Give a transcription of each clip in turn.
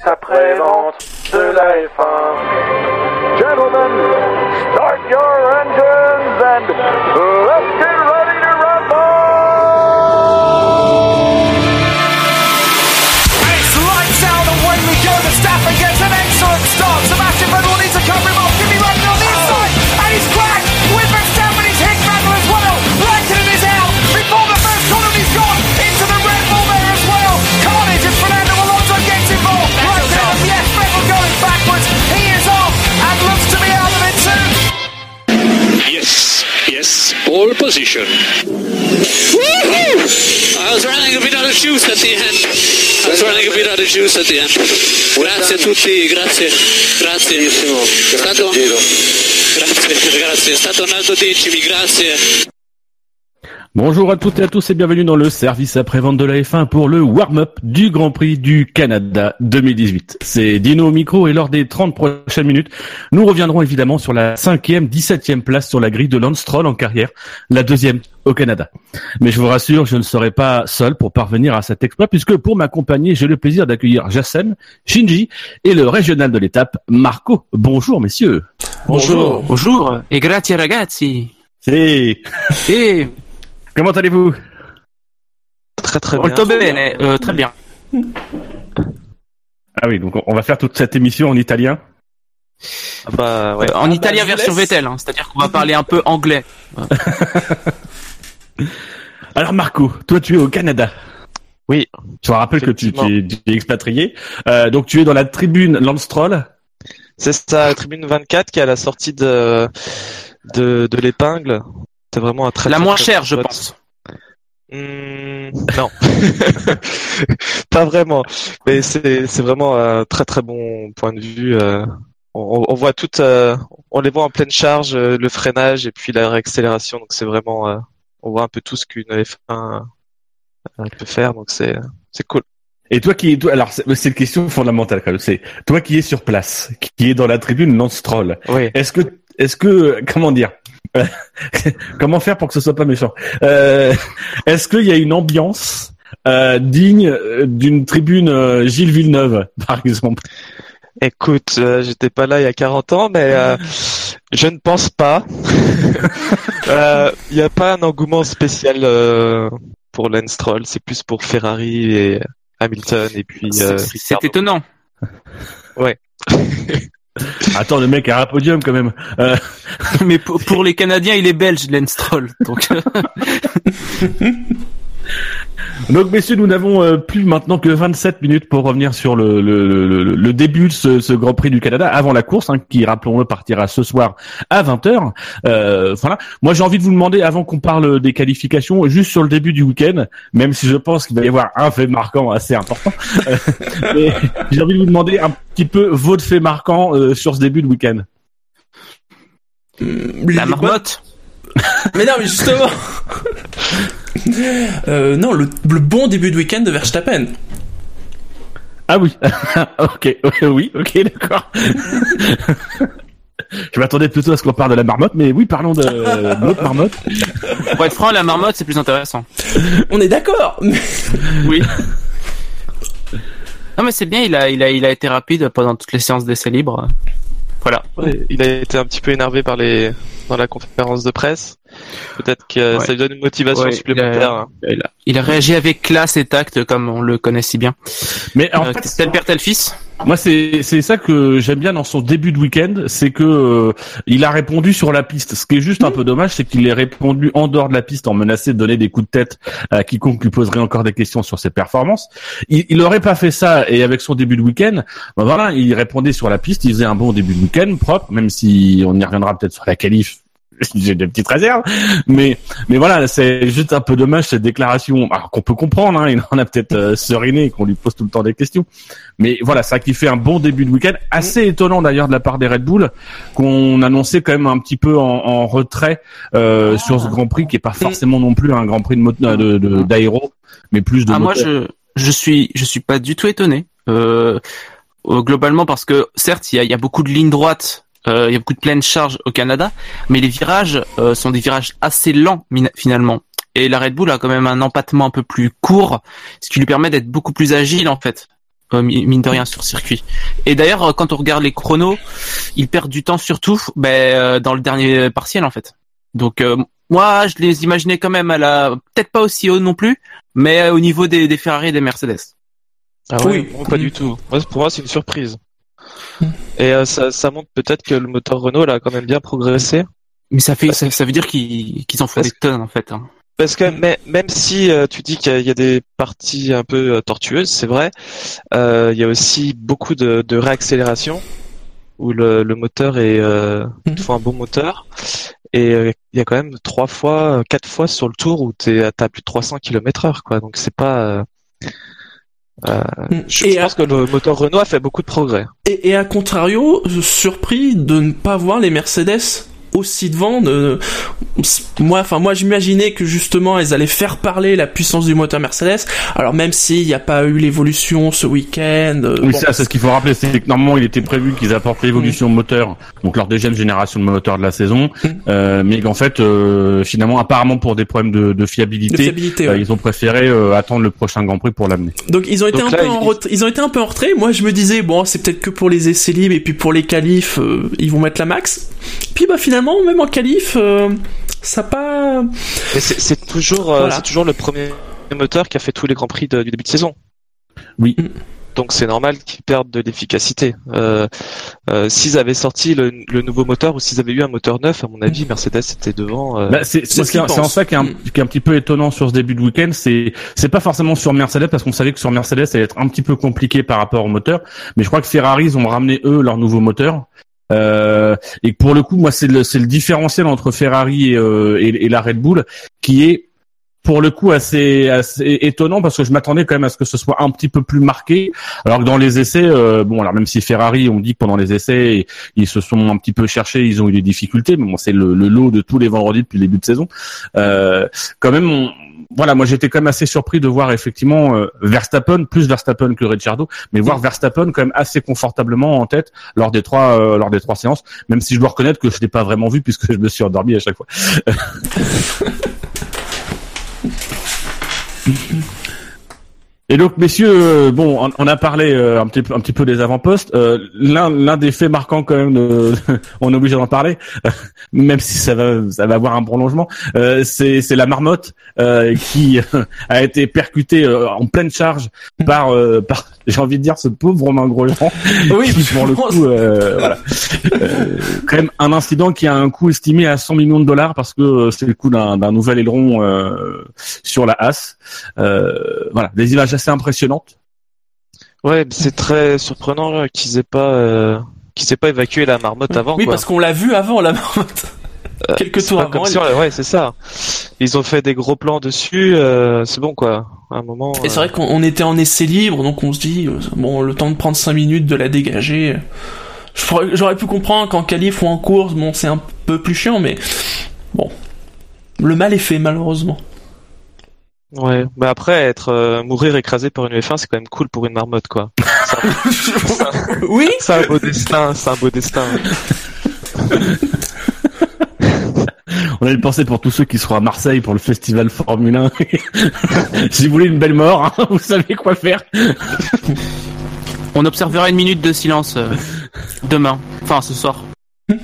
service après-vente de la F1. Gentlemen, start your engines and position. I was running a bit out of juice at the end. I was running a bit out of juice at the end. Grazie a tutti, grazie, grazie. È stato... Grazie, grazie. È stato un alto decimi, grazie. Bonjour à toutes et à tous et bienvenue dans le service après-vente de la F1 pour le warm-up du Grand Prix du Canada 2018. C'est Dino au micro et lors des 30 prochaines minutes, nous reviendrons évidemment sur la cinquième, 17e place sur la grille de Lance Stroll en carrière, la deuxième au Canada. Mais je vous rassure, je ne serai pas seul pour parvenir à cet exploit puisque pour m'accompagner, j'ai le plaisir d'accueillir Jassen, Shinji et le régional de l'étape, Marco. Bonjour messieurs. Bonjour. Bonjour. Et grazie ragazzi. C'est... Et Comment allez-vous? Très très bien. bene, euh, très bien. Ah oui, donc on va faire toute cette émission en italien. Ah bah, ouais. Euh, en Ah italien bah, version. Vettel, hein, c'est-à-dire qu'on va parler un peu anglais. Alors Marco, toi tu es au Canada. Oui. Je te rappelle que tu, tu es, tu es expatrié. Euh, donc tu es dans la tribune Lance Stroll. C'est ça, la tribune 24 qui est à la sortie de de, de l'épingle. C'est vraiment un très La très, moins chère, je pense. Hmm, non, pas vraiment. Mais c'est c'est vraiment un très très bon point de vue. euh, on, on voit tout, euh, on les voit en pleine charge, euh, le freinage et puis la réaccélération. Donc c'est vraiment, euh, on voit un peu tout ce qu'une F1 euh, peut faire. Donc c'est c'est cool. Et toi qui toi, alors c'est une question fondamentale quand même. C'est toi qui es sur place, qui est dans la tribune Lance Stroll. Oui. Est-ce que, est-ce que, comment dire, comment faire pour que ce soit pas méchant? Euh, Est-ce qu'il y a une ambiance euh, digne euh, d'une tribune euh, Gilles Villeneuve, par exemple? Écoute, euh, j'étais pas là il y a 40 ans, mais euh, je ne pense pas. Il n'y a pas un engouement spécial euh, pour Lance Stroll, c'est plus pour Ferrari et Hamilton et puis. Euh, C'est- C'est Ricciardo. Attends, le mec a un podium quand même. Euh, Mais pour, pour les Canadiens, il est belge, Lance Stroll. Donc, euh, Donc, messieurs, nous n'avons euh, plus maintenant que 27 minutes pour revenir sur le, le, le, le- le début de ce, ce Grand Prix du Canada avant la course, hein, qui, rappelons-le, partira ce soir à 20h. Euh, voilà. Moi, j'ai envie de vous demander, avant qu'on parle des qualifications, juste sur le début du week-end, même si je pense qu'il va y avoir un fait marquant assez important, euh, mais j'ai envie de vous demander un petit peu votre fait marquant euh, sur ce début de week-end. la marmotte. Mais non, mais justement. Euh, non, le, le bon début de week-end de Verstappen. Ah oui, ok, oui, ok, d'accord. Je m'attendais plutôt à ce qu'on parle de la marmotte, mais oui, parlons de, de l'autre marmotte. Pour être franc, la marmotte, c'est plus intéressant. On est d'accord. mais- Oui. Non mais c'est bien, il a, il a, il a été rapide pendant toutes les séances d'essai libre. Voilà. Ouais, il a été un petit peu énervé par les dans la conférence de presse. Peut-être que Ouais. ça lui donne une motivation Ouais, supplémentaire. hein. Il a, il a réagi avec classe et tact comme on le connaît si bien. Mais en Euh, fait, tel père, tel fils? moi, c'est c'est ça que j'aime bien dans son début de week-end, c'est que euh, il a répondu sur la piste. Ce qui est juste un peu dommage, c'est qu'il ait répondu en dehors de la piste en menaçant de donner des coups de tête à quiconque lui poserait encore des questions sur ses performances. Il, il aurait pas fait ça et avec son début de week-end, ben voilà, il répondait sur la piste, il faisait un bon début de week-end propre, même si on y reviendra peut-être sur la qualif. J'ai des petites réserves, mais mais voilà, c'est juste un peu dommage cette déclaration. Alors qu'on peut comprendre, hein, il en a peut-être euh, seriné et qu'on lui pose tout le temps des questions. Mais voilà, ça qui fait un bon début de week-end, assez étonnant d'ailleurs de la part des Red Bull, qu'on annonçait quand même un petit peu en, en retrait euh, sur ce Grand Prix, qui est pas forcément non plus un Grand Prix de de- d'aéro, mais plus de Ah moi je, je suis, je suis pas du tout étonné. Euh, euh, globalement parce que certes il y a, il y a beaucoup de lignes droites. Euh, il y a beaucoup de pleines charges au Canada, mais les virages euh, sont des virages assez lents finalement. Et la Red Bull a quand même un empattement un peu plus court, ce qui lui permet d'être beaucoup plus agile en fait. euh, mi- mine de rien sur circuit. Et d'ailleurs, euh, quand on regarde les chronos, ils perdent du temps surtout ben, euh, dans le dernier partiel en fait. Donc euh, moi, je les imaginais quand même à la peut-être pas aussi haut non plus, mais euh, au niveau des, des Ferrari et des Mercedes. Ah Oui. non, pas du tout. Pour moi, c'est une surprise. Et euh, ça, ça montre peut-être que le moteur Renault là, a quand même bien progressé. Mais ça fait ça, ça veut dire qu'ils qu'ils en font des tonnes en fait. hein. Parce que même si euh, tu dis qu'il y, a- des parties un peu euh, tortueuses, c'est vrai, euh, il y a aussi beaucoup de, de réaccélération où le, le moteur est il te faut un bon moteur et il y a quand même trois fois, quatre fois sur le tour où à t'as plus de 300 km heure quoi. Donc c'est pas. Euh, euh, je, Et je à- pense que le moteur Renault a fait beaucoup de progrès. Et, et à contrario, je suis surpris de ne pas voir les Mercedes aussi devant. De... Moi, enfin moi, j'imaginais que justement, elles allaient faire parler la puissance du moteur Mercedes. Alors même s'il n'y a pas eu l'évolution ce week-end. euh, Oui, bon, ça, c'est ce qu'il faut rappeler, c'est que normalement il était prévu qu'ils apportent l'évolution moteur, donc leur deuxième génération de moteur de la saison, Mm. euh, mais qu'en fait, euh, finalement, apparemment pour des problèmes de, de de fiabilité, euh, ouais. ils ont préféré euh, attendre le prochain Grand Prix pour l'amener. Donc ils ont été Donc un là, peu en ils- ret- ils ont été un peu en retrait. Moi je me disais bon c'est peut-être que pour les essais libres et puis pour les qualifs euh, ils vont mettre la max. Puis bah finalement même en qualif euh, ça pas Mais c'est c'est toujours, euh, Voilà. c'est toujours le premier moteur qui a fait tous les grands prix de- du début de saison. Oui. Donc c'est normal qu'ils perdent de l'efficacité. Euh, euh, s'ils avaient sorti le, le nouveau moteur ou s'ils avaient eu un moteur neuf, à mon avis, Mercedes était devant. euh, Bah, c'est ce en ça qui est, un, Mm. qui est un petit peu étonnant sur ce début de week-end. C'est c'est pas forcément sur Mercedes parce qu'on savait que sur Mercedes ça allait être un petit peu compliqué par rapport au moteur. Mais je crois que Ferrari ils ont ramené eux leur nouveau moteur. Euh, et pour le coup, moi c'est le le différentiel entre Ferrari et, euh, et, la Red Bull qui est pour le coup assez, assez étonnant parce que je m'attendais quand même à ce que ce soit un petit peu plus marqué. Alors que dans les essais euh, bon alors même si Ferrari on dit pendant les essais ils se sont un petit peu cherchés ils ont eu des difficultés mais bon c'est le, le lot de tous les vendredis depuis le début de saison. Euh, quand même on- voilà moi j'étais quand même assez surpris de voir effectivement euh, Verstappen plus Verstappen que Ricciardo mais voir Verstappen quand même assez confortablement en tête lors des trois euh, lors des trois séances même si je dois reconnaître que je l'ai pas vraiment vu puisque je me suis endormi à chaque fois Et donc, messieurs, euh, bon, on, a parlé euh, un petit peu, un petit peu des avant-postes. Euh, l'un, des faits marquants quand même, de, on est obligé d'en parler, même si ça va, ça va avoir un prolongement. euh, c'est, c'est la marmotte euh, qui a été percutée euh, en pleine charge par, euh, par, j'ai envie de dire, ce pauvre Romain Grosjean. Oui, qui, pour le coup, euh, voilà, Euh, quand même un incident qui a un coût estimé à 100 millions de dollars parce que euh, c'est le coût d'un, d'un nouvel aileron euh, sur la As. Euh, voilà, des images assez impressionnantes. Ouais, c'est très surprenant là, qu'ils aient pas, euh, qu'ils aient pas évacué la marmotte avant. oui quoi. parce qu'on l'a vu avant la marmotte. Quelques Euh, tours avant. comme elle- si on- ouais, c'est ça. Ils ont fait des gros plans dessus. euh, c'est bon quoi. À un moment. Et c'est euh, vrai qu'on on était en essai libre, donc on se dit, euh, bon, le temps de prendre 5 minutes, de la dégager. Pourrais- J'aurais pu comprendre qu'en qualif ou en course, bon, c'est un peu plus chiant, mais bon. Le mal est fait, malheureusement. Ouais. Mais après, être euh, mourir écrasé par une F1, c'est quand même cool pour une marmotte quoi. Un- oui C'est un beau destin. C'est un beau destin. On avait pensé pour tous ceux qui seront à Marseille pour le festival Formule 1. si vous voulez une belle mort, hein, vous savez quoi faire. On observera une minute de silence euh, demain, enfin ce soir.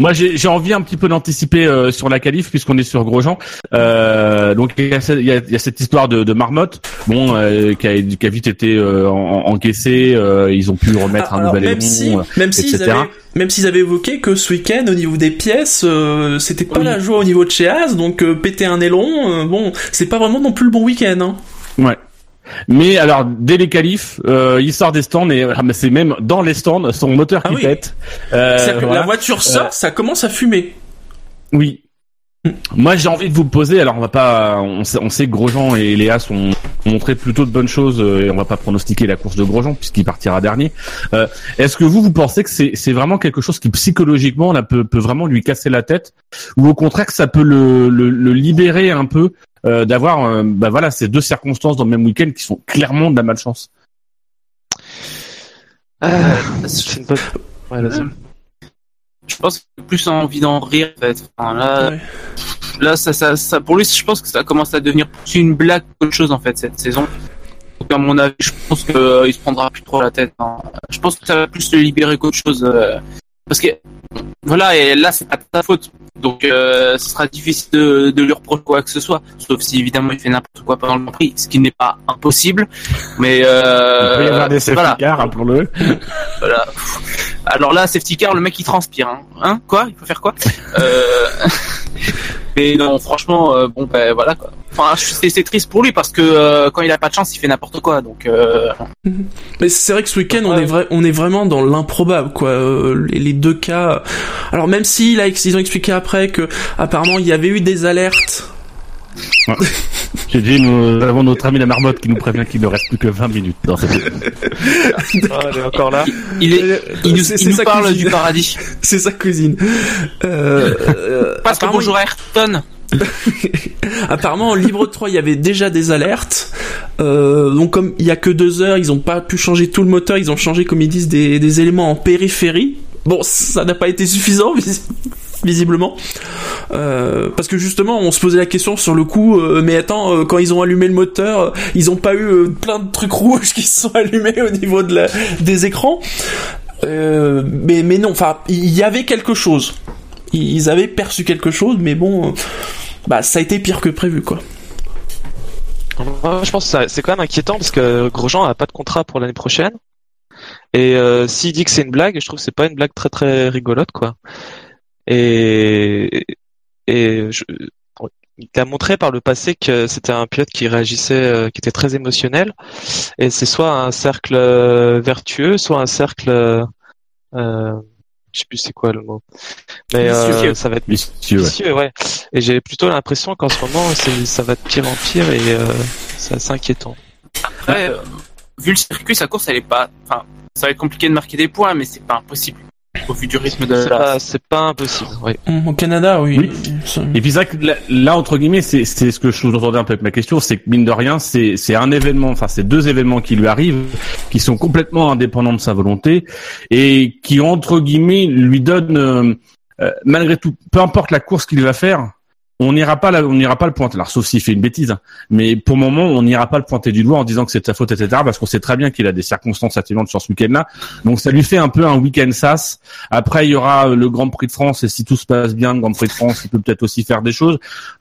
Moi, j'ai envie un petit peu d'anticiper euh, sur la qualif puisqu'on est sur Grosjean. Euh, donc il y, y a- y a cette histoire de, de marmotte, bon, euh, qui, a, qui a vite été euh, en- en- encaissée. euh, ils ont pu remettre Ah, un alors, nouvel même aileron. si, euh, même s'ils avaient, même s'ils avaient évoqué que ce week-end, au niveau des pièces, euh, c'était pas Oui. la joie au niveau de chez As, donc euh, péter un aileron, bon, c'est pas vraiment non plus le bon week-end, hein. Ouais. Mais alors, dès les qualifs, euh, il sort des stands et ah, mais c'est même dans les stands son moteur Ah qui oui. pète. Euh, C'est-à-dire que voilà. la voiture sort, ça commence à fumer. Oui. Moi, j'ai envie de vous poser. Alors, on va pas. On sait, on sait que Grosjean et Léa sont ont montré plutôt de bonnes choses euh, et on va pas pronostiquer la course de Grosjean puisqu'il partira dernier. Euh, Est-ce que vous, vous pensez que c'est c'est vraiment quelque chose qui psychologiquement là peut peut vraiment lui casser la tête? Ou au contraire que ça peut le le, le libérer un peu euh, d'avoir euh, bah voilà ces deux circonstances dans le même week-end qui sont clairement de la malchance. Ah, c'est une bonne. Ouais. Je pense qu'il a plus envie d'en rire en fait. Enfin, là, Ouais. là ça, ça, ça, pour lui, je pense que ça commence à devenir plus une blague qu'autre chose en fait cette saison. Donc, à mon avis, je pense qu'il il se prendra plus trop la tête. hein. Je pense que ça va plus le libérer qu'autre chose. Parce que voilà, et là c'est pas de ta faute. Donc euh, ce sera difficile de, de lui reprocher quoi que ce soit. Sauf si évidemment il fait n'importe quoi pendant le Grand Prix, ce qui n'est pas impossible. Mais euh, Il peut y avoir des safety voilà. cars, rappelons-le. Voilà. Alors là, safety car, le mec il transpire. Hein, Hein? Quoi? Il faut faire quoi? Euh... Mais non, franchement, euh, bon ben voilà quoi. Enfin, c'est triste pour lui parce que euh, quand il a pas de chance, il fait n'importe quoi. Donc euh... Mais c'est vrai que ce week-end, on est vrai, on est vraiment dans l'improbable, quoi. Euh, les, les deux cas. Alors même si là, ils ont expliqué après que apparemment il y avait eu des alertes. J'ai dit, nous avons notre ami la marmotte qui nous prévient qu'il ne reste plus que 20 minutes dans cette Ah, elle est encore là. il, est, il nous, C'est- il c'est nous sa parle du paradis. C'est sa cousine. Euh, euh, Parce que bonjour Ayrton. Apparemment, en Libre 3, il y avait déjà des alertes. Euh, donc, comme il y a que deux heures, ils ont pas pu changer tout le moteur. Ils ont changé, comme ils disent, des, des éléments en périphérie. Bon, ça n'a pas été suffisant, vis- visiblement. Euh, parce que justement, on se posait la question sur le coup. euh, mais attends, euh, quand ils ont allumé le moteur, ils ont pas eu plein de trucs rouges qui se sont allumés au niveau de la, des écrans. Mais mais non, enfin, il y avait quelque chose. Ils avaient perçu quelque chose, mais bon, bah ça a été pire que prévu, quoi. Moi, je pense que c'est quand même inquiétant parce que Grosjean a pas de contrat pour l'année prochaine. Et s'il dit que c'est une blague, je trouve que c'est pas une blague très très rigolote quoi. Et et je, il a montré par le passé que c'était un pilote qui réagissait, euh, qui était très émotionnel. Et c'est soit un cercle euh, vertueux, soit un cercle, euh, je sais plus c'est quoi le mot. Mais euh, ça va être Vicieux, ouais. vicieux, ouais. Et j'ai plutôt l'impression qu'en ce moment, ça va de pire en pire et euh, c'est assez inquiétant. Après, euh, vu le circuit, sa course, elle est pas. Enfin, ça va être compliqué de marquer des points, mais c'est pas impossible au vu du rythme de la. c'est pas impossible. Hum, Au Canada, oui. Oui. Ça- Et puis c'est vrai que là, là, entre guillemets, c'est c'est ce que je sous-entendais un peu avec ma question, c'est que mine de rien, c'est c'est un événement, enfin c'est deux événements qui lui arrivent, qui sont complètement indépendants de sa volonté et qui entre guillemets lui donnent euh, euh, malgré tout, peu importe la course qu'il va faire, on n'ira pas là, on n'ira pas le pointer. Alors sauf s'il fait une bêtise, hein. mais pour le moment, on n'ira pas le pointer du doigt en disant que c'est de sa faute, etc. Parce qu'on sait très bien qu'il a des circonstances atténuantes sur ce week-end-là. Donc ça lui fait un peu un week-end sas. Après, il y aura euh, le Grand Prix de France et si tout se passe bien, le Grand Prix de France, il peut peut-être aussi faire des choses.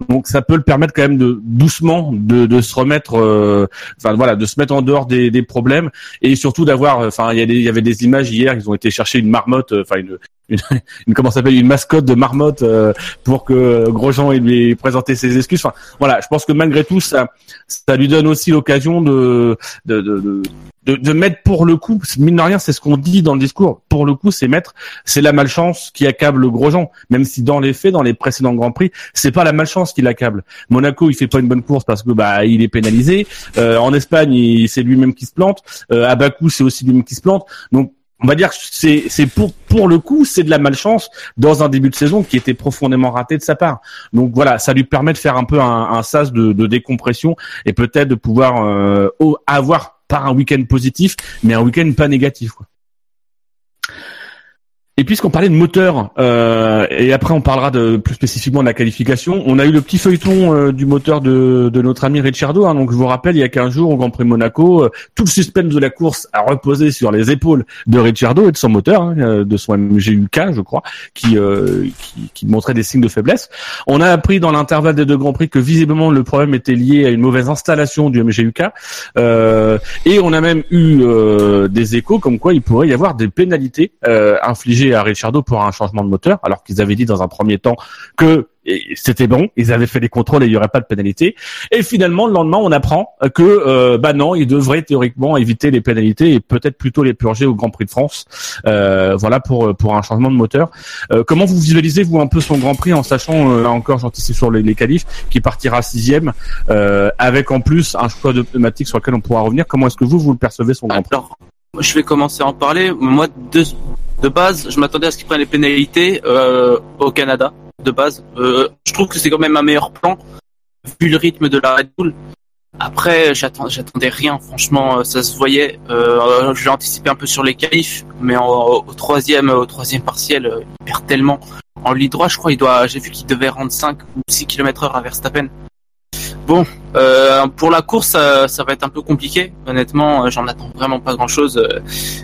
Donc ça peut le permettre quand même de doucement de, de se remettre, euh, enfin voilà, de se mettre en dehors des, des problèmes et surtout d'avoir, euh, enfin il y, y avait des images hier, ils ont été chercher une marmotte, euh, enfin une, une, une- comment s'appelle, une mascotte de marmotte euh, pour que Grosjean ait lui présenter ses excuses. Enfin voilà, je pense que malgré tout ça, ça lui donne aussi l'occasion de de, de, de de, mettre pour le coup, mine de rien, c'est ce qu'on dit dans le discours. Pour le coup, c'est mettre, c'est la malchance qui accable Grosjean. Même si dans les faits, dans les précédents grands prix, c'est pas la malchance qui l'accable. Monaco, il fait pas une bonne course parce que bah il est pénalisé. Euh, en Espagne, c'est lui-même qui se plante. Euh, à Bakou, c'est aussi lui-même qui se plante. Donc on va dire que c'est c'est pour pour le coup c'est de la malchance dans un début de saison qui était profondément raté de sa part. Donc voilà, ça lui permet de faire un peu un, un sas de, de décompression et peut-être de pouvoir euh, avoir pas un week-end positif, mais un week-end pas négatif. Quoi. Et puisqu'on parlait de moteur, euh, et après on parlera de plus spécifiquement de la qualification, on a eu le petit feuilleton euh, du moteur de, de notre ami Ricciardo. Hein, donc je vous rappelle, il y a 15 jours au Grand Prix Monaco, euh, tout le suspense de la course a reposé sur les épaules de Ricciardo et de son moteur, hein, euh, de son MGUK, je crois, qui, euh, qui, qui montrait des signes de faiblesse. On a appris dans l'intervalle des deux Grands Prix que visiblement le problème était lié à une mauvaise installation du MGUK. Euh, et on a même eu des échos comme quoi il pourrait y avoir des pénalités euh, à Ricciardo pour un changement de moteur, alors qu'ils avaient dit dans un premier temps que c'était bon, ils avaient fait les contrôles et il y aurait pas de pénalité. Et finalement, le lendemain, on apprend que euh, bah non, il devrait théoriquement éviter les pénalités et peut-être plutôt les purger au Grand Prix de France. Euh, voilà pour pour un changement de moteur. Euh, comment vous visualisez vous un peu son Grand Prix en sachant euh, là encore, j'anticipe sur les, les qualifs, qui partira sixième, euh, avec en plus un choix de pneumatique sur lequel on pourra revenir. Comment est-ce que vous vous le percevez son Grand Prix? Alors, je vais commencer à en parler. Moi, de, de base, je m'attendais à ce qu'ils prennent les pénalités euh, au Canada. De base, euh, je trouve que c'est quand même un meilleur plan vu le rythme de la Red Bull. Après, j'attendais rien. Franchement, euh, ça se voyait. Euh, J'ai anticipé un peu sur les qualifs, mais au troisième, au troisième partiel, il perd tellement. En ligne droit, je crois, il doit. J'ai vu qu'il devait rendre 5 ou 6 km heure à Verstappen. Bon, euh, pour la course, ça, ça va être un peu compliqué. Honnêtement, euh, j'en attends vraiment pas grand-chose. Euh,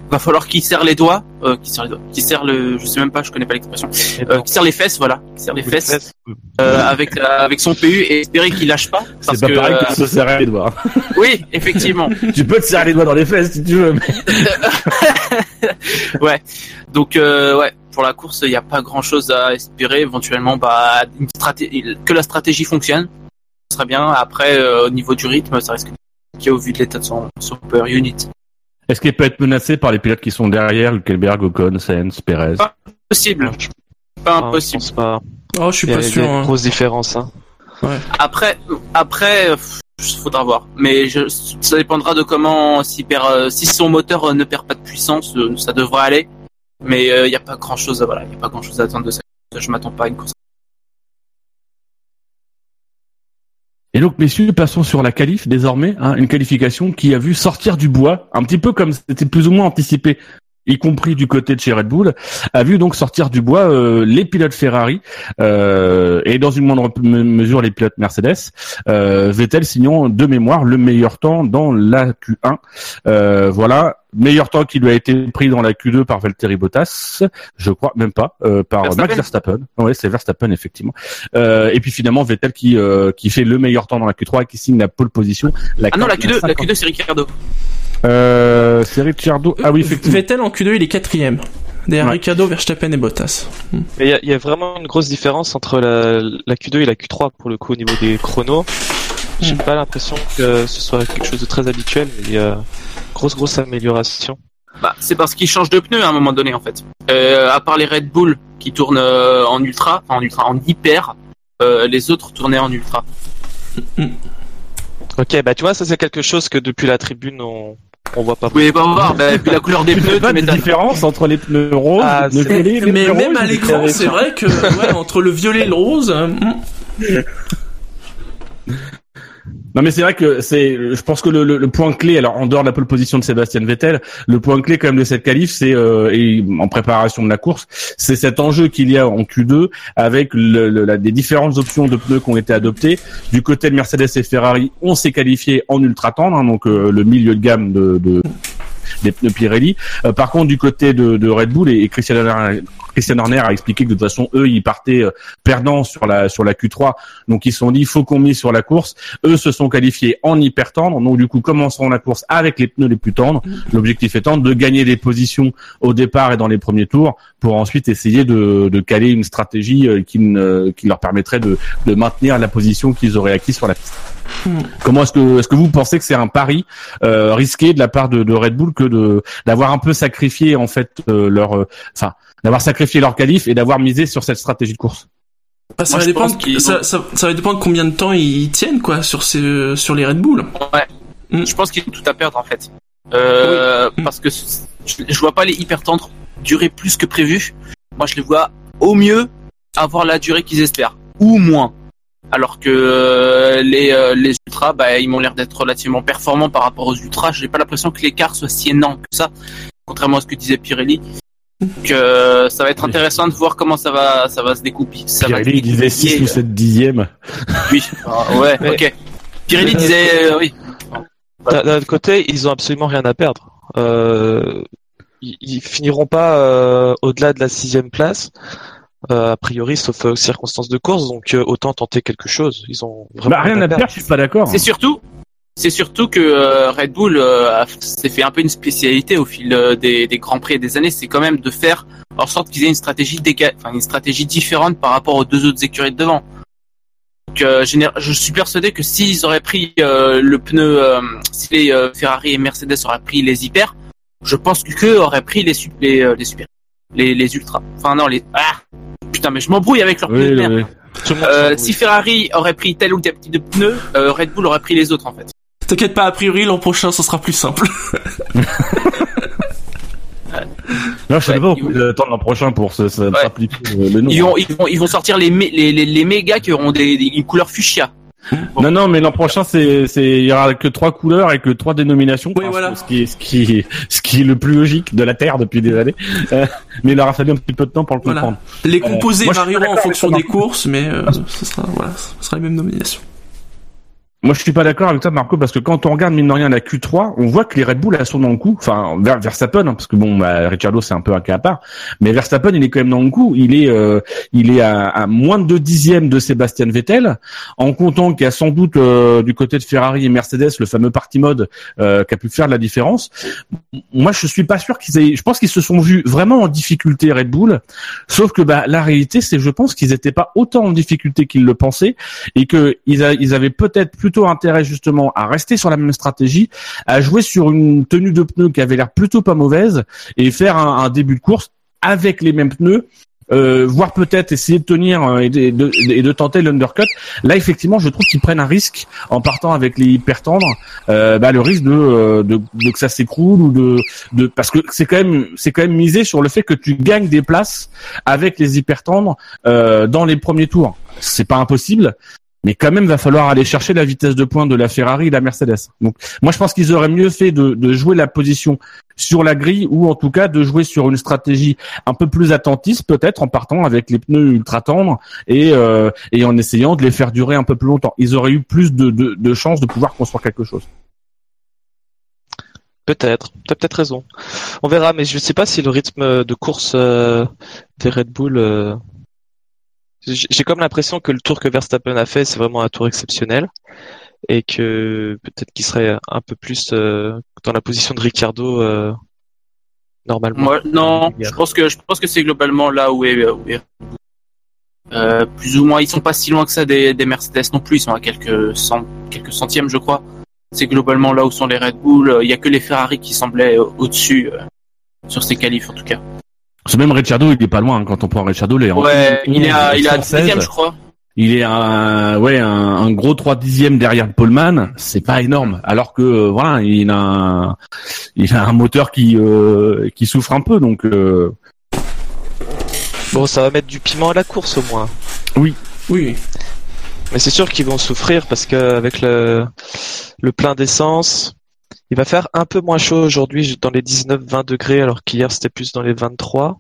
va falloir qu'il serre les doigts, euh, qu'il serre les doigts, qu'il serre le, je sais même pas, je connais pas l'expression, euh, qu'il serre les fesses, voilà, qu'il serre les fesses euh, avec avec son PU et espérer qu'il lâche pas. C'est pas que, pareil que de se serrer les doigts. oui, effectivement. tu peux te serrer les doigts dans les fesses si tu veux. mais- ouais. Donc euh, ouais, pour la course, il n'y a pas grand-chose à espérer. Éventuellement, bah une stratégie, que la stratégie fonctionne, serait bien. Après, euh, au niveau du rythme, ça risque qui au vu de l'état de son, son power unit. Est-ce qu'il peut être menacé par les pilotes qui sont derrière, Hülkenberg, Ocon, Sainz, Perez Ah. Possible, pas je impossible. pense pas. Oh, je suis Il y a, pas il y a sûr. une hein. grosse différence. Hein. Après, après, euh, pff, faudra voir. Mais je, ça dépendra de comment perd, euh, si son moteur euh, ne perd pas de puissance, euh, ça devrait aller. Mais il n'y a pas grand-chose, à- voilà, il y a pas grand-chose à attendre de ça. Je m'attends pas à une course. Et donc, messieurs, passons sur la qualif désormais, hein, une qualification qui a vu sortir du bois, un petit peu comme c'était plus ou moins anticipé, y compris du côté de chez Red Bull, a vu donc sortir du bois euh, les pilotes Ferrari euh, et dans une moindre me- mesure les pilotes Mercedes. Euh, Vettel signant de mémoire le meilleur temps dans la Q1. Euh, voilà, meilleur temps qui lui a été pris dans la Q2 par Valtteri Bottas, je crois même pas, euh, par Verstappen. Max Verstappen. Ouais, c'est Verstappen effectivement. Euh, et puis finalement Vettel qui euh, qui fait le meilleur temps dans la Q3 et qui signe la pole position. La Ah non, la Q2, la 50. Q2 c'est Ricciardo. Euh, c'est Ricciardo. Ah oui, effectivement. Vettel en Q2, il est quatrième. Derrière Ouais. Ricardo, Verstappen et Bottas. Mais il y a, il y a vraiment une grosse différence entre la, la Q2 et la Q3 pour le coup au niveau des chronos. J'ai Hmm. pas l'impression que ce soit quelque chose de très habituel, mais il y a grosse grosse amélioration. Bah, c'est parce qu'il change de pneus à un moment donné en fait. Euh, à part les Red Bull qui tournent euh, en ultra, enfin en ultra, en hyper, euh, les autres tournaient en ultra. Ok, bah tu vois, ça c'est quelque chose que depuis la tribune on on voit pas. Vous pouvez pas voir, bah, vu la couleur des Tu pneus, pas tu de différence entre les pneus roses, Ah, les pneus c'est- violets et les Mais même à l'écran, c'est vrai que ouais, entre le violet et le rose, euh, hmm. Non mais c'est vrai que c'est, je pense que le, le, le point clé, alors en dehors de la pole position de Sébastien Vettel, le point clé quand même de cette qualif, c'est euh, et en préparation de la course, c'est cet enjeu qu'il y a en Q2 avec le, la, des différentes options de pneus qui ont été adoptées. Du côté de Mercedes et Ferrari, on s'est qualifié en ultra tendre, hein, donc euh, le milieu de gamme de, de des pneus Pirelli. Euh, par contre, du côté de, de Red Bull et, et Christian Christian Horner a expliqué que de toute façon, eux, ils partaient euh, perdants sur la sur la Q3, donc ils se sont dit, faut qu'on mise sur la course. Eux se sont qualifiés en hyper tendre, donc du coup commenceront la course avec les pneus les plus tendres. L'objectif étant de gagner des positions au départ et dans les premiers tours, pour ensuite essayer de, de caler une stratégie euh, qui, ne- qui leur permettrait de, de maintenir la position qu'ils auraient acquise sur la piste. Comment est-ce que est-ce que vous pensez que c'est un pari euh, risqué de la part de, Red Bull que de d'avoir un peu sacrifié en fait leur enfin d'avoir sacrifié leur qualif et d'avoir misé sur cette stratégie de course Bah, ça, Moi, va dépendre, ça, ça, ça va dépendre combien de temps ils tiennent quoi sur ces, sur les Red Bull. Je pense qu'ils ont tout à perdre en fait. Euh, Oui. Parce que je vois pas les hyper tendres durer plus que prévu. Moi, je les vois au mieux avoir la durée qu'ils espèrent ou moins. Alors que euh, les euh, les ultras, bah, ils m'ont l'air d'être relativement performants par rapport aux ultras. J'ai pas l'impression que l'écart soit si énorme que ça, contrairement à ce que disait Pirelli. Donc, euh, ça va être intéressant de voir comment ça va ça va se découper. Ça va Pirelli disait 6 découpiller. ou 7 dixièmes Oui. Ah, ouais. Mais- ok. Pirelli disait euh, oui. D'un autre côté, ils ont absolument rien à perdre. Euh, ils, ils finiront pas euh, au-delà de la sixième place. euh, a priori, sauf euh, circonstances de course, donc euh, autant tenter quelque chose. Ils ont vraiment bah rien à perdre je suis pas d'accord C'est surtout, c'est surtout que euh, Red Bull euh, s'est fait un peu une spécialité au fil euh, des, des grands prix et des années, c'est quand même de faire en sorte qu'ils aient une stratégie déca- enfin une stratégie différente par rapport aux deux autres écuries de devant. Donc, euh, je suis persuadé que s'ils auraient pris euh, le pneu, euh, si les euh, Ferrari et Mercedes auraient pris les hyper, je pense qu'eux auraient pris les, su- les, euh, les super, les, les ultras. Enfin non les ah putain mais je m'embrouille avec leurs pneus oui, monde Euh, si. Ferrari aurait pris tel ou tel type de pneu, euh, Red Bull aurait pris les autres en fait. T'inquiète pas, a priori l'an prochain ce sera plus simple. non je sais Ouais, pas ils- on peut attendre l'an prochain pour se, se Ouais. s'appliquer le, nom Ils vont, ils vont, ils vont sortir les, mé- les, les, les mégas qui auront des, des une couleur fuchsia. Non, non, mais l'an prochain, c'est, c'est, il y aura que trois couleurs et que trois dénominations. Oui, voilà. Ce qui est, ce qui est, ce qui est le plus logique de la Terre depuis des années. Euh, mais il aura fallu un petit peu de temps pour le Voilà. comprendre. Les composés moi, je suis varieront en fonction des courses, mais euh, ce sera voilà, ce sera les mêmes nominations. Moi, je suis pas d'accord avec toi, Marco, parce que quand on regarde mine de rien la Q3, on voit que les Red Bull elles sont dans le coup. Enfin, vers Verstappen, hein, parce que bon, bah, Ricciardo c'est un peu un cas à part, mais Verstappen il est quand même dans le coup. Il est, euh, il est à, moins de deux dixièmes de Sébastien Vettel, en comptant qu'il y a sans doute euh, du côté de Ferrari et Mercedes le fameux party mode euh, qui a pu faire la différence. Moi, je suis pas sûr qu'ils aient. Je pense qu'ils se sont vus vraiment en difficulté Red Bull, sauf que bah la réalité c'est, je pense qu'ils étaient pas autant en difficulté qu'ils le pensaient et que ils, avaient peut-être intérêt justement à rester sur la même stratégie, à jouer sur une tenue de pneus qui avait l'air plutôt pas mauvaise et faire un, début de course avec les mêmes pneus. Euh, voire peut-être essayer de tenir euh, et de, tenter l'undercut. Là, effectivement, je trouve qu'ils prennent un risque en partant avec les hyper tendres, euh, bah, le risque de, que ça s'écroule ou de, de parce que c'est quand même c'est quand même misé sur le fait que tu gagnes des places avec les hyper tendres dans les premiers tours. C'est pas impossible, mais quand même va falloir aller chercher la vitesse de pointe de la Ferrari et la Mercedes. Donc moi je pense qu'ils auraient mieux fait de, de jouer la position sur la grille ou en tout cas de jouer sur une stratégie un peu plus attentiste peut-être en partant avec les pneus ultra tendres et, euh, et en essayant de les faire durer un peu plus longtemps. Ils auraient eu plus de, de, de chances de pouvoir construire quelque chose. Peut-être, t'as peut-être raison. On verra, mais je sais pas si le rythme de course euh, des Red Bull. euh, J'ai comme l'impression que le tour que Verstappen a fait, c'est vraiment un tour exceptionnel et que peut-être qu'il serait un peu plus euh, dans la position de Ricciardo euh, normalement. Moi, non, je pense que que c'est globalement là où est, Euh, plus ou moins. Ils sont pas si loin que ça des, des Mercedes non plus. Ils sont à quelques cent, quelques centièmes, je crois. C'est globalement là où sont les Red Bull. Il y a que les Ferrari qui semblaient euh, au-dessus sur ces qualifs en tout cas. C'est même Ricciardo, il est pas loin hein, quand on prend est en Ouais, il est à, 11, il est à 116. dixième, je crois. Il est un, ouais, un, un gros 3 dixièmes derrière Paulman, c'est pas énorme. Alors que euh, voilà, il a un, il a un moteur qui euh, qui souffre un peu, donc euh, Bon, ça va mettre du piment à la course au moins. Oui. Mais c'est sûr qu'ils vont souffrir parce qu'avec le, le plein d'essence, il va faire un peu moins chaud aujourd'hui, dans les 19-20 degrés, alors qu'hier c'était plus dans les 23.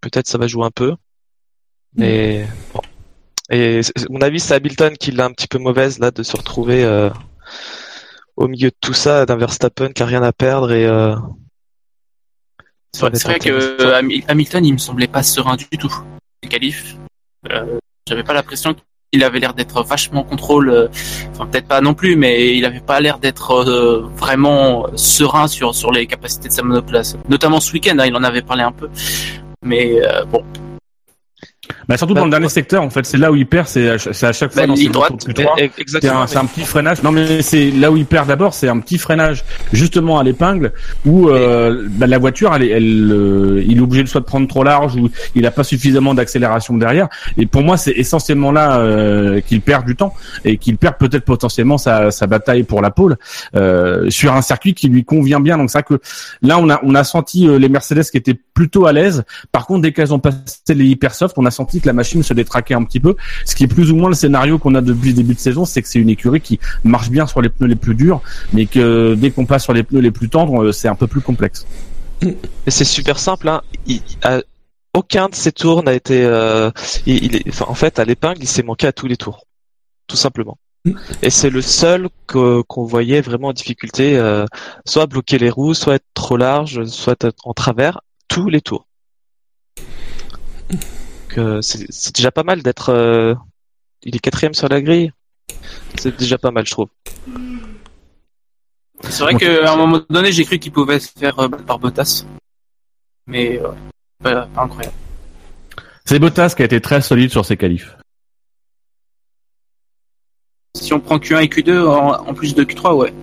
Peut-être ça va jouer un peu. Mais bon. Et à mon avis, c'est Hamilton qui l'a un petit peu mauvaise là de se retrouver euh, au milieu de tout ça, d'un Verstappen qui a rien à perdre et euh, C'est vrai, que euh, Hami- Hamilton, il me semblait pas serein du tout. Les qualifs, euh, j'avais pas l'impression qu'il avait l'air d'être vachement en contrôle. euh, Enfin, peut-être pas non plus, mais il avait pas l'air d'être euh, vraiment serein sur sur les capacités de sa monoplace. Notamment ce week-end, hein, il en avait parlé un peu. Mais euh, bon, bah, surtout dans le dernier secteur, en fait, c'est là où il perd, c'est à, c'est à chaque fois Bah, dans ces droite. motos de Q3. Eh, C'est un, c'est un petit freinage. Non, mais c'est là où il perd d'abord, c'est un petit freinage justement à l'épingle où euh, bah, la voiture, elle, elle, euh, il est obligé de soit de prendre trop large ou il a pas suffisamment d'accélération derrière. Et pour moi, c'est essentiellement là euh, qu'il perd du temps et qu'il perd peut-être potentiellement sa, sa bataille pour la pole euh, sur un circuit qui lui convient bien. Donc ça que là, on a on a senti euh, les Mercedes qui étaient plutôt à l'aise. Par contre, dès qu'elles ont passé les hypersoft, on a senti que la machine se détraquait un petit peu. Ce qui est plus ou moins le scénario qu'on a depuis le début de saison, c'est que c'est une écurie qui marche bien sur les pneus les plus durs, mais que dès qu'on passe sur les pneus les plus tendres, euh, c'est un peu plus complexe. C'est super simple. Hein. Aucun de ses tours n'a été. euh, en fait, à l'épingle, il s'est manqué à tous les tours, tout simplement. Et c'est le seul qu'on voyait vraiment en difficulté, euh, soit bloquer les roues, soit être trop large, soit être en travers, tous les tours. Donc, euh, c'est déjà pas mal d'être. euh, il est quatrième sur la grille. C'est déjà pas mal, je trouve. c'est vrai qu'à un moment donné, j'ai cru qu'il pouvait se faire euh, battre par Bottas. Mais euh, pas, pas incroyable. C'est Bottas qui a été très solide sur ses qualifs. Si on prend Q1 et Q2 en, en plus de Q3, ouais.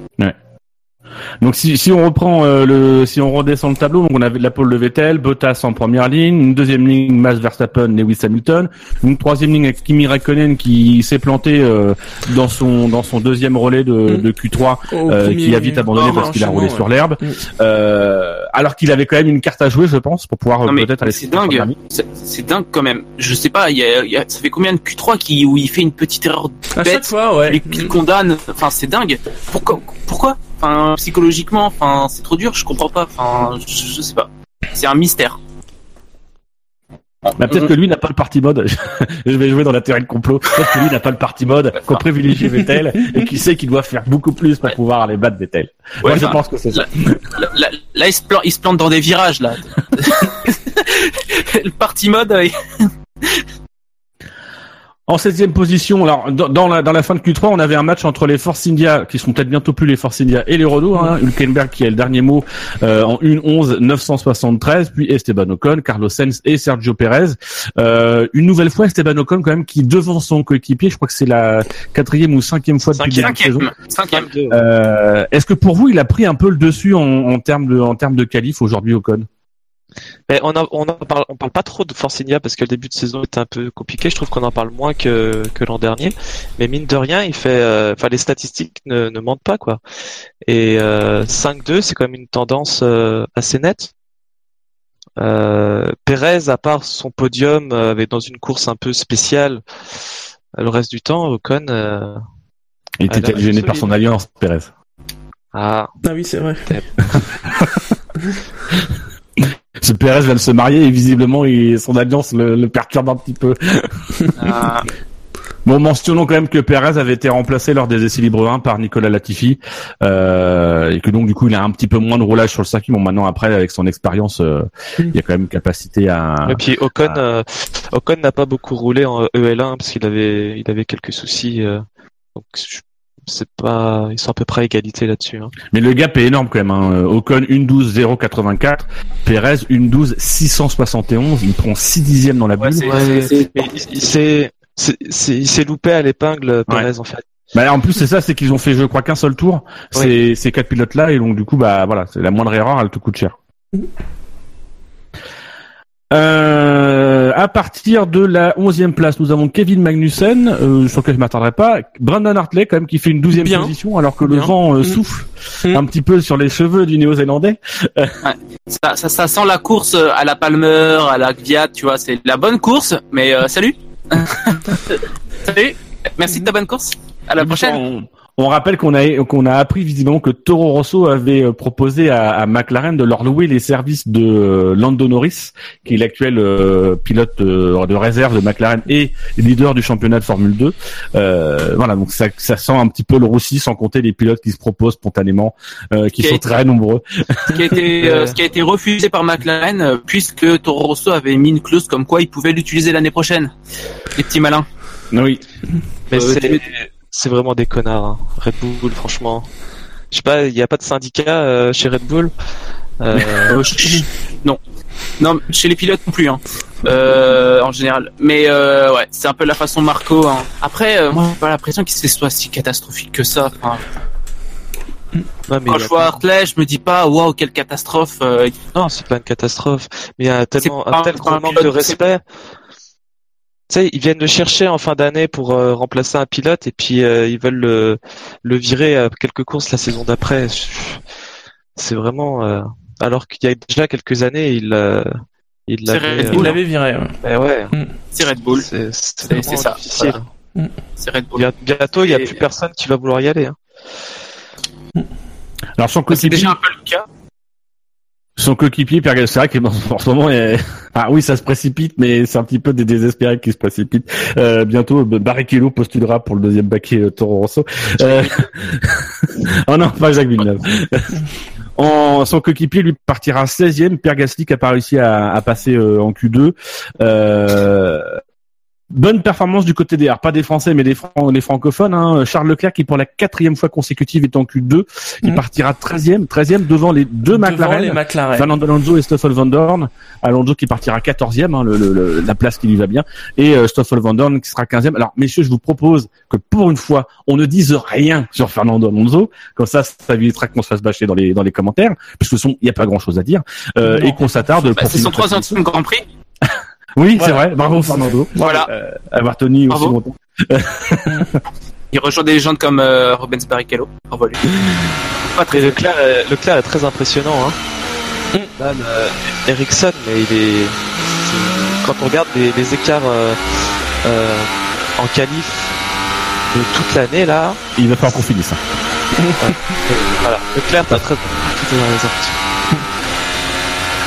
Donc si, si on reprend euh, le si on redescend le tableau, donc on avait la pole de Vettel, Bottas en première ligne, une deuxième ligne Max Verstappen, Lewis Hamilton, une troisième ligne avec Kimi Raikkonen qui s'est planté euh, dans son dans son deuxième relais de, Mm. de Q3 Au euh, qui a vite abandonné parce qu'il a roulé ouais. sur l'herbe, Mm. Alors qu'il avait quand même une carte à jouer, je pense, pour pouvoir euh, peut-être aller c'est dingue. C'est c'est dingue quand même. Je sais pas, il y a, il y a- ça fait combien de Q3 qui, où il fait une petite erreur À bête chaque fois, ouais. et qu'il condamne. Enfin, c'est dingue. Pourquoi Pourquoi? Enfin, psychologiquement, enfin, c'est trop dur. Je comprends pas. Enfin, je, je sais pas. C'est un mystère. Bah, peut-être que lui n'a pas le party mode. je vais jouer dans la théorie de complot. Peut-être que lui n'a pas le party mode qu'on privilégie Vettel et qui sait qu'il doit faire beaucoup plus pour pouvoir aller battre Vettel. Moi, je bah, pense que c'est ça. Là, là, là, il, se plante, il se plante dans des virages là. le party mode. En septième position, alors dans dans la, dans la fin de Q3, on avait un match entre les Force India, qui sont peut-être bientôt plus les Force India, et les Renault. Hein, Hülkenberg qui a le dernier mot euh, en 1.11 973, puis Esteban Ocon, Carlos Sainz et Sergio Perez. Euh, une nouvelle fois, Esteban Ocon quand même qui devant son coéquipier, je crois que c'est la quatrième ou cinquième fois depuis la saison. Cinquième. Cinquième. Euh, Est-ce que pour vous, il a pris un peu le dessus en, en termes de en termes de qualif aujourd'hui, Ocon? Mais on a, on en parle, on parle pas trop de Force India parce que le début de saison était un peu compliqué. Je trouve qu'on en parle moins que, que l'an dernier. Mais mine de rien, il fait, euh, les statistiques ne, ne mentent pas, quoi. Et, euh, 5-2, c'est quand même une tendance, euh, assez nette. Euh, Perez, à part son podium, euh, avait dans une course un peu spéciale, le reste du temps, Ocon, euh, Il était gêné solide. par son alliance, Perez. ah, Ah oui, c'est vrai. Ce Perez vient de se marier et visiblement, il, son alliance le, le perturbe un petit peu. Ah, Bon, mentionnons quand même que Perez avait été remplacé lors des essais libres 1 par Nicolas Latifi euh, et que donc du coup il a un petit peu moins de roulage sur le circuit. Bon, maintenant après avec son expérience, euh, il y a quand même capacité à. Et puis Ocon, euh, Ocon n'a pas beaucoup roulé en EL1 parce qu'il avait, il avait quelques soucis. euh, donc je- c'est pas, ils sont à peu près à égalité là-dessus. Hein. Mais le gap est énorme quand même. Hein. Ocon 1.12.084, Perez 1.12.671. Il prend 6 dixièmes dans la bulle. c'est- Ouais, c'est- c'est- Mais il, s'est, loupé à l'épingle Perez en fait. Bah, en plus c'est ça, c'est qu'ils ont fait je crois qu'un seul tour. Ces, ces quatre pilotes là et donc du coup bah voilà, c'est la moindre erreur, elle te coûte cher. Euh, à partir de la onzième place, nous avons Kevin Magnussen, euh, sur lequel je m'attarderai pas. Brandon Hartley, quand même, qui fait une douzième Bien. position, alors que le vent euh, Mm. souffle Mm. un petit peu sur les cheveux du Néo-Zélandais. ça, ça, ça sent la course à la Palmer, à la Gviat, tu vois, c'est la bonne course, mais euh, salut. salut. Merci de ta bonne course. À la prochaine. On, rappelle qu'on a qu'on a appris visiblement que Toro Rosso avait euh, proposé à, à McLaren de leur louer les services de euh, Lando Norris, qui est l'actuel euh, pilote euh, de réserve de McLaren et leader du championnat de Formule 2. Euh, voilà, donc ça, ça sent un petit peu le roussi, sans compter les pilotes qui se proposent spontanément, euh, qui sont été- très nombreux. Ce qui a été, euh, ce qui a été refusé par McLaren, puisque Toro Rosso avait mis une clause comme quoi il pouvait l'utiliser l'année prochaine. Les petits malins. Oui. Mais Euh, c'est, tu- c'est vraiment des connards. Hein. Red Bull, franchement. Je sais pas, il n'y a pas de syndicat euh, chez Red Bull? Euh, Euh, non. Non, chez les pilotes non plus, hein. Euh, en général. Mais euh, ouais, c'est un peu la façon Marco. Hein. Après, moi, j'ai pas l'impression que ce soit si catastrophique que ça. Enfin, non, mais quand je vois Hartley, je me dis pas, waouh, quelle catastrophe. non, c'est pas une catastrophe. Mais il y a tellement, un tel manque de respect. Tu sais, ils viennent le chercher en fin d'année pour euh, remplacer un pilote et puis euh, ils veulent le, le virer à quelques courses la saison d'après. C'est vraiment. euh, Alors qu'il y a déjà quelques années, il, euh, il C'est l'avait. Viré. ouais. euh, ouais, C'est Red Bull. c'est c'est C'est- c'est ça, voilà. C'est Red Bull. Bien- Bientôt, il y a plus personne qui va vouloir y aller. Hein. Alors son C'est coéquipier, déjà un peu le cas. Son coéquipier, Pierre qu'en en ce moment, il- ah oui, ça se précipite, mais c'est un petit peu des désespérés qui se précipitent. Euh, bientôt, Barrichello postulera pour le deuxième baquet euh, Toro Rosso. Euh... oh non, pas Jacques Villeneuve. En, son coéquipier lui partira 16e. Pierre Gasly qui a pas réussi à, à passer euh, en Q2. Euh, bonne performance du côté des R, pas des Français mais des, Fran- des francophones. Hein. Charles Leclerc qui pour la quatrième fois consécutive est en Q2. Il Mhm. partira 13e, 13e devant les deux Devant McLaren. les McLaren. Fernando Alonso et Stoffel Van Dorn. Alonso qui partira 14e, hein, le, le- la place qui lui va bien, et euh, Stoffel Van Dorn qui sera 15e. Alors, messieurs, je vous propose que pour une fois, on ne dise rien sur Fernando Alonso, comme ça, ça évitera qu'on se fasse bâcher dans les dans les commentaires, puisque il n'y a pas grand-chose à dire, euh, et qu'on s'attarde. Bah, c'est son troisième Grand Prix. Oui, c'est vrai. Bravo Fernando. Voilà. Euh, avoir tenu aussi longtemps. Il rejoint des légendes comme euh, Rubens Barrichello. Bravo. Pas très Leclerc, est- Leclerc est très impressionnant. Hein. Là, le- Ericsson, mais il est. Quand on regarde les, les écarts euh, euh, en qualif de toute l'année, là, Il va falloir qu'on finisse. ça. euh, voilà. Leclerc, t'as très, très, très impression.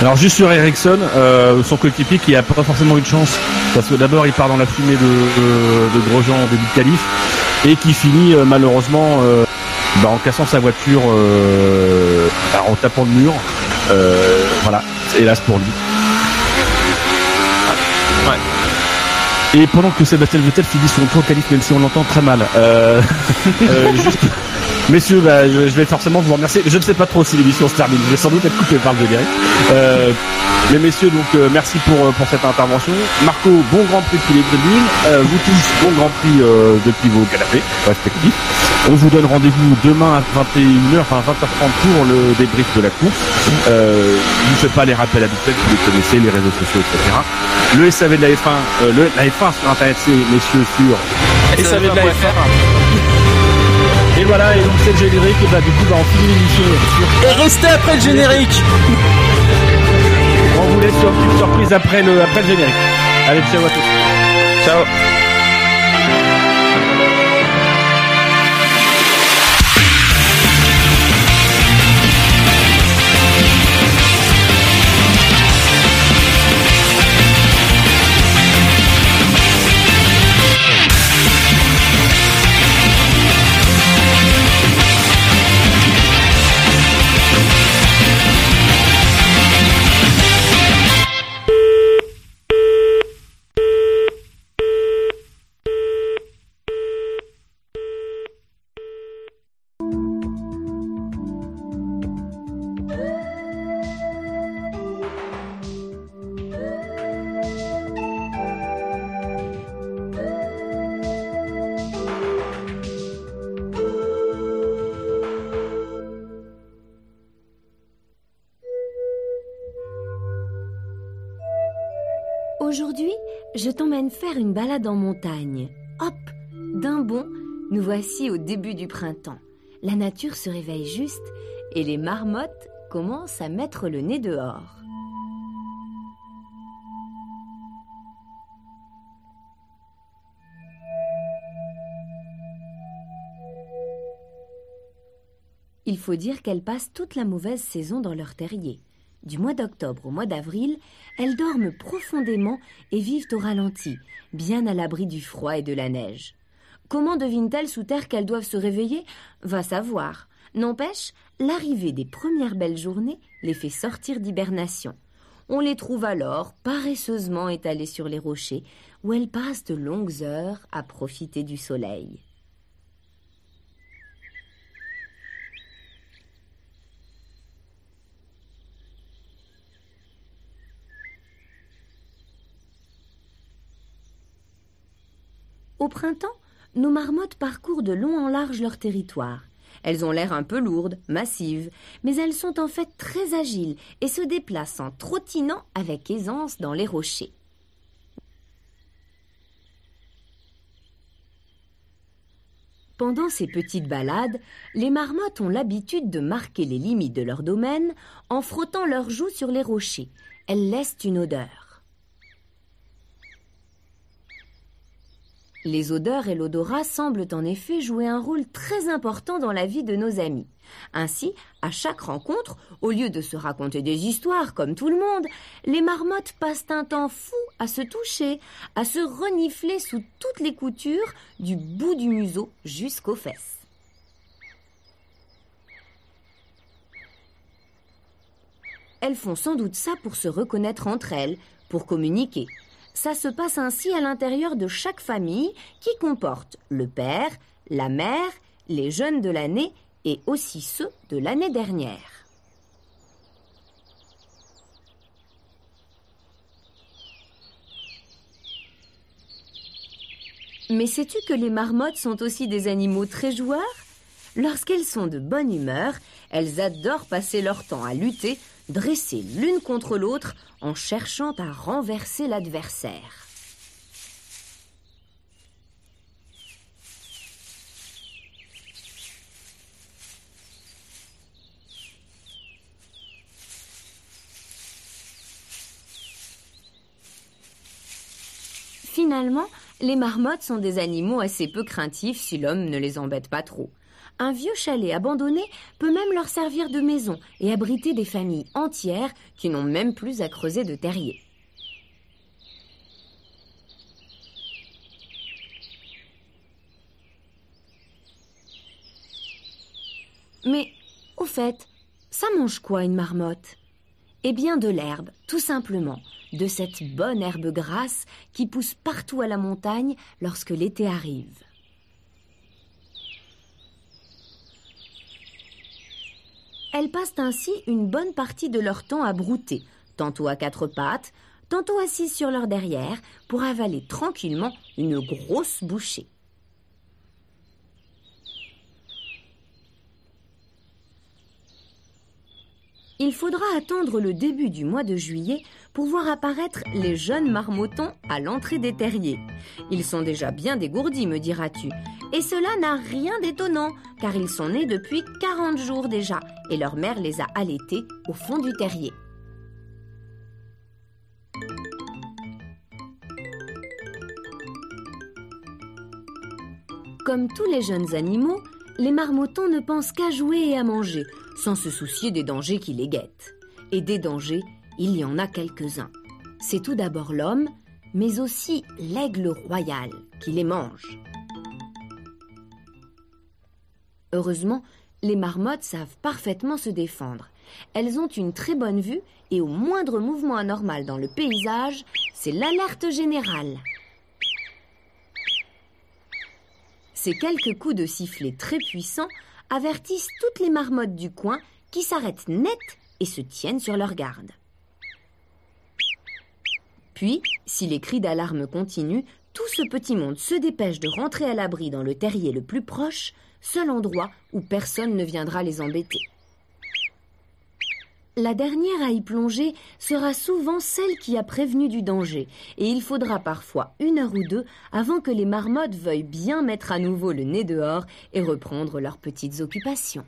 Alors juste sur Ericsson, euh, son coéquipier qui a pas forcément eu de chance, parce que d'abord il part dans la fumée de, de, de Grosjean en début de qualif, et qui finit euh, malheureusement euh, bah, en cassant sa voiture, bah, en tapant le mur. Voilà, hélas pour lui. Et pendant que Sébastien Vettel finit son tour de qualif, même si on l'entend très mal. Juste, messieurs, bah, je, vais forcément vous remercier. Je ne sais pas trop si l'émission se termine. Je vais sans doute être coupé par le générique. Euh, mais messieurs, donc euh, merci pour euh, pour cette intervention. Marco, bon Grand Prix depuis les Brésil. Euh, vous tous, bon Grand Prix depuis vos canapés respectifs. On vous donne rendez-vous demain à 21h, enfin 20h30 pour le débrief de la course. Je ne fais pas les rappels habituels, vous les connaissez, les réseaux sociaux, etc. Le SAV de la F1, euh, le, la F1 sur Internet, c'est messieurs sur veut de la F1. Et voilà, et donc c'est le générique, et bah du coup bah, on finit l'émission sur... Et restez après le générique On vous laisse sur une petite surprise après le, après le générique. Allez, ciao à tous. Ciao. Je t'emmène faire une balade en montagne. Hop, d'un bond, nous voici au début du printemps. La nature se réveille juste et les marmottes commencent à mettre le nez dehors. Il faut dire qu'elles passent toute la mauvaise saison dans leur terrier. Du mois d'octobre au mois d'avril, elles dorment profondément et vivent au ralenti, bien à l'abri du froid et de la neige. Comment devinent-elles sous terre qu'elles doivent se réveiller? Va savoir. N'empêche, l'arrivée des premières belles journées les fait sortir d'hibernation. On les trouve alors paresseusement étalées sur les rochers, où elles passent de longues heures à profiter du soleil. Au printemps, nos marmottes parcourent de long en large leur territoire. Elles ont l'air un peu lourdes, massives, mais elles sont en fait très agiles et se déplacent en trottinant avec aisance dans les rochers. Pendant ces petites balades, les marmottes ont l'habitude de marquer les limites de leur domaine en frottant leurs joues sur les rochers. Elles laissent une odeur. Les odeurs et l'odorat semblent en effet jouer un rôle très important dans la vie de nos amis. Ainsi, à chaque rencontre, au lieu de se raconter des histoires comme tout le monde, les marmottes passent un temps fou à se toucher, à se renifler sous toutes les coutures, du bout du museau jusqu'aux fesses. Elles font sans doute ça pour se reconnaître entre elles, pour communiquer. Ça se passe ainsi à l'intérieur de chaque famille qui comporte le père, la mère, les jeunes de l'année et aussi ceux de l'année dernière. Mais sais-tu que les marmottes sont aussi des animaux très joueurs? Lorsqu'elles sont de bonne humeur, elles adorent passer leur temps à lutter, dressées l'une contre l'autre, en cherchant à renverser l'adversaire. Finalement, les marmottes sont des animaux assez peu craintifs si l'homme ne les embête pas trop. Un vieux chalet abandonné peut même leur servir de maison et abriter des familles entières qui n'ont même plus à creuser de terrier. Mais, au fait, ça mange quoi une marmotte? Eh bien de l'herbe, tout simplement, de cette bonne herbe grasse qui pousse partout à la montagne lorsque l'été arrive. Elles passent ainsi une bonne partie de leur temps à brouter, tantôt à quatre pattes, tantôt assises sur leur derrière, pour avaler tranquillement une grosse bouchée. Il faudra attendre le début du mois de juillet pour voir apparaître les jeunes marmotons à l'entrée des terriers. Ils sont déjà bien dégourdis, me diras-tu. Et cela n'a rien d'étonnant, car ils sont nés depuis 40 jours déjà, et leur mère les a allaités au fond du terrier. Comme tous les jeunes animaux, les marmotons ne pensent qu'à jouer et à manger, sans se soucier des dangers qui les guettent. Et des dangers, il y en a quelques-uns. C'est tout d'abord l'homme, mais aussi l'aigle royal qui les mange. Heureusement, les marmottes savent parfaitement se défendre. Elles ont une très bonne vue et au moindre mouvement anormal dans le paysage, c'est l'alerte générale. Ces quelques coups de sifflet très puissants avertissent toutes les marmottes du coin qui s'arrêtent net et se tiennent sur leur garde. Puis, si les cris d'alarme continuent, tout ce petit monde se dépêche de rentrer à l'abri dans le terrier le plus proche, seul endroit où personne ne viendra les embêter. La dernière à y plonger sera souvent celle qui a prévenu du danger, et il faudra parfois une heure ou deux avant que les marmottes veuillent bien mettre à nouveau le nez dehors et reprendre leurs petites occupations.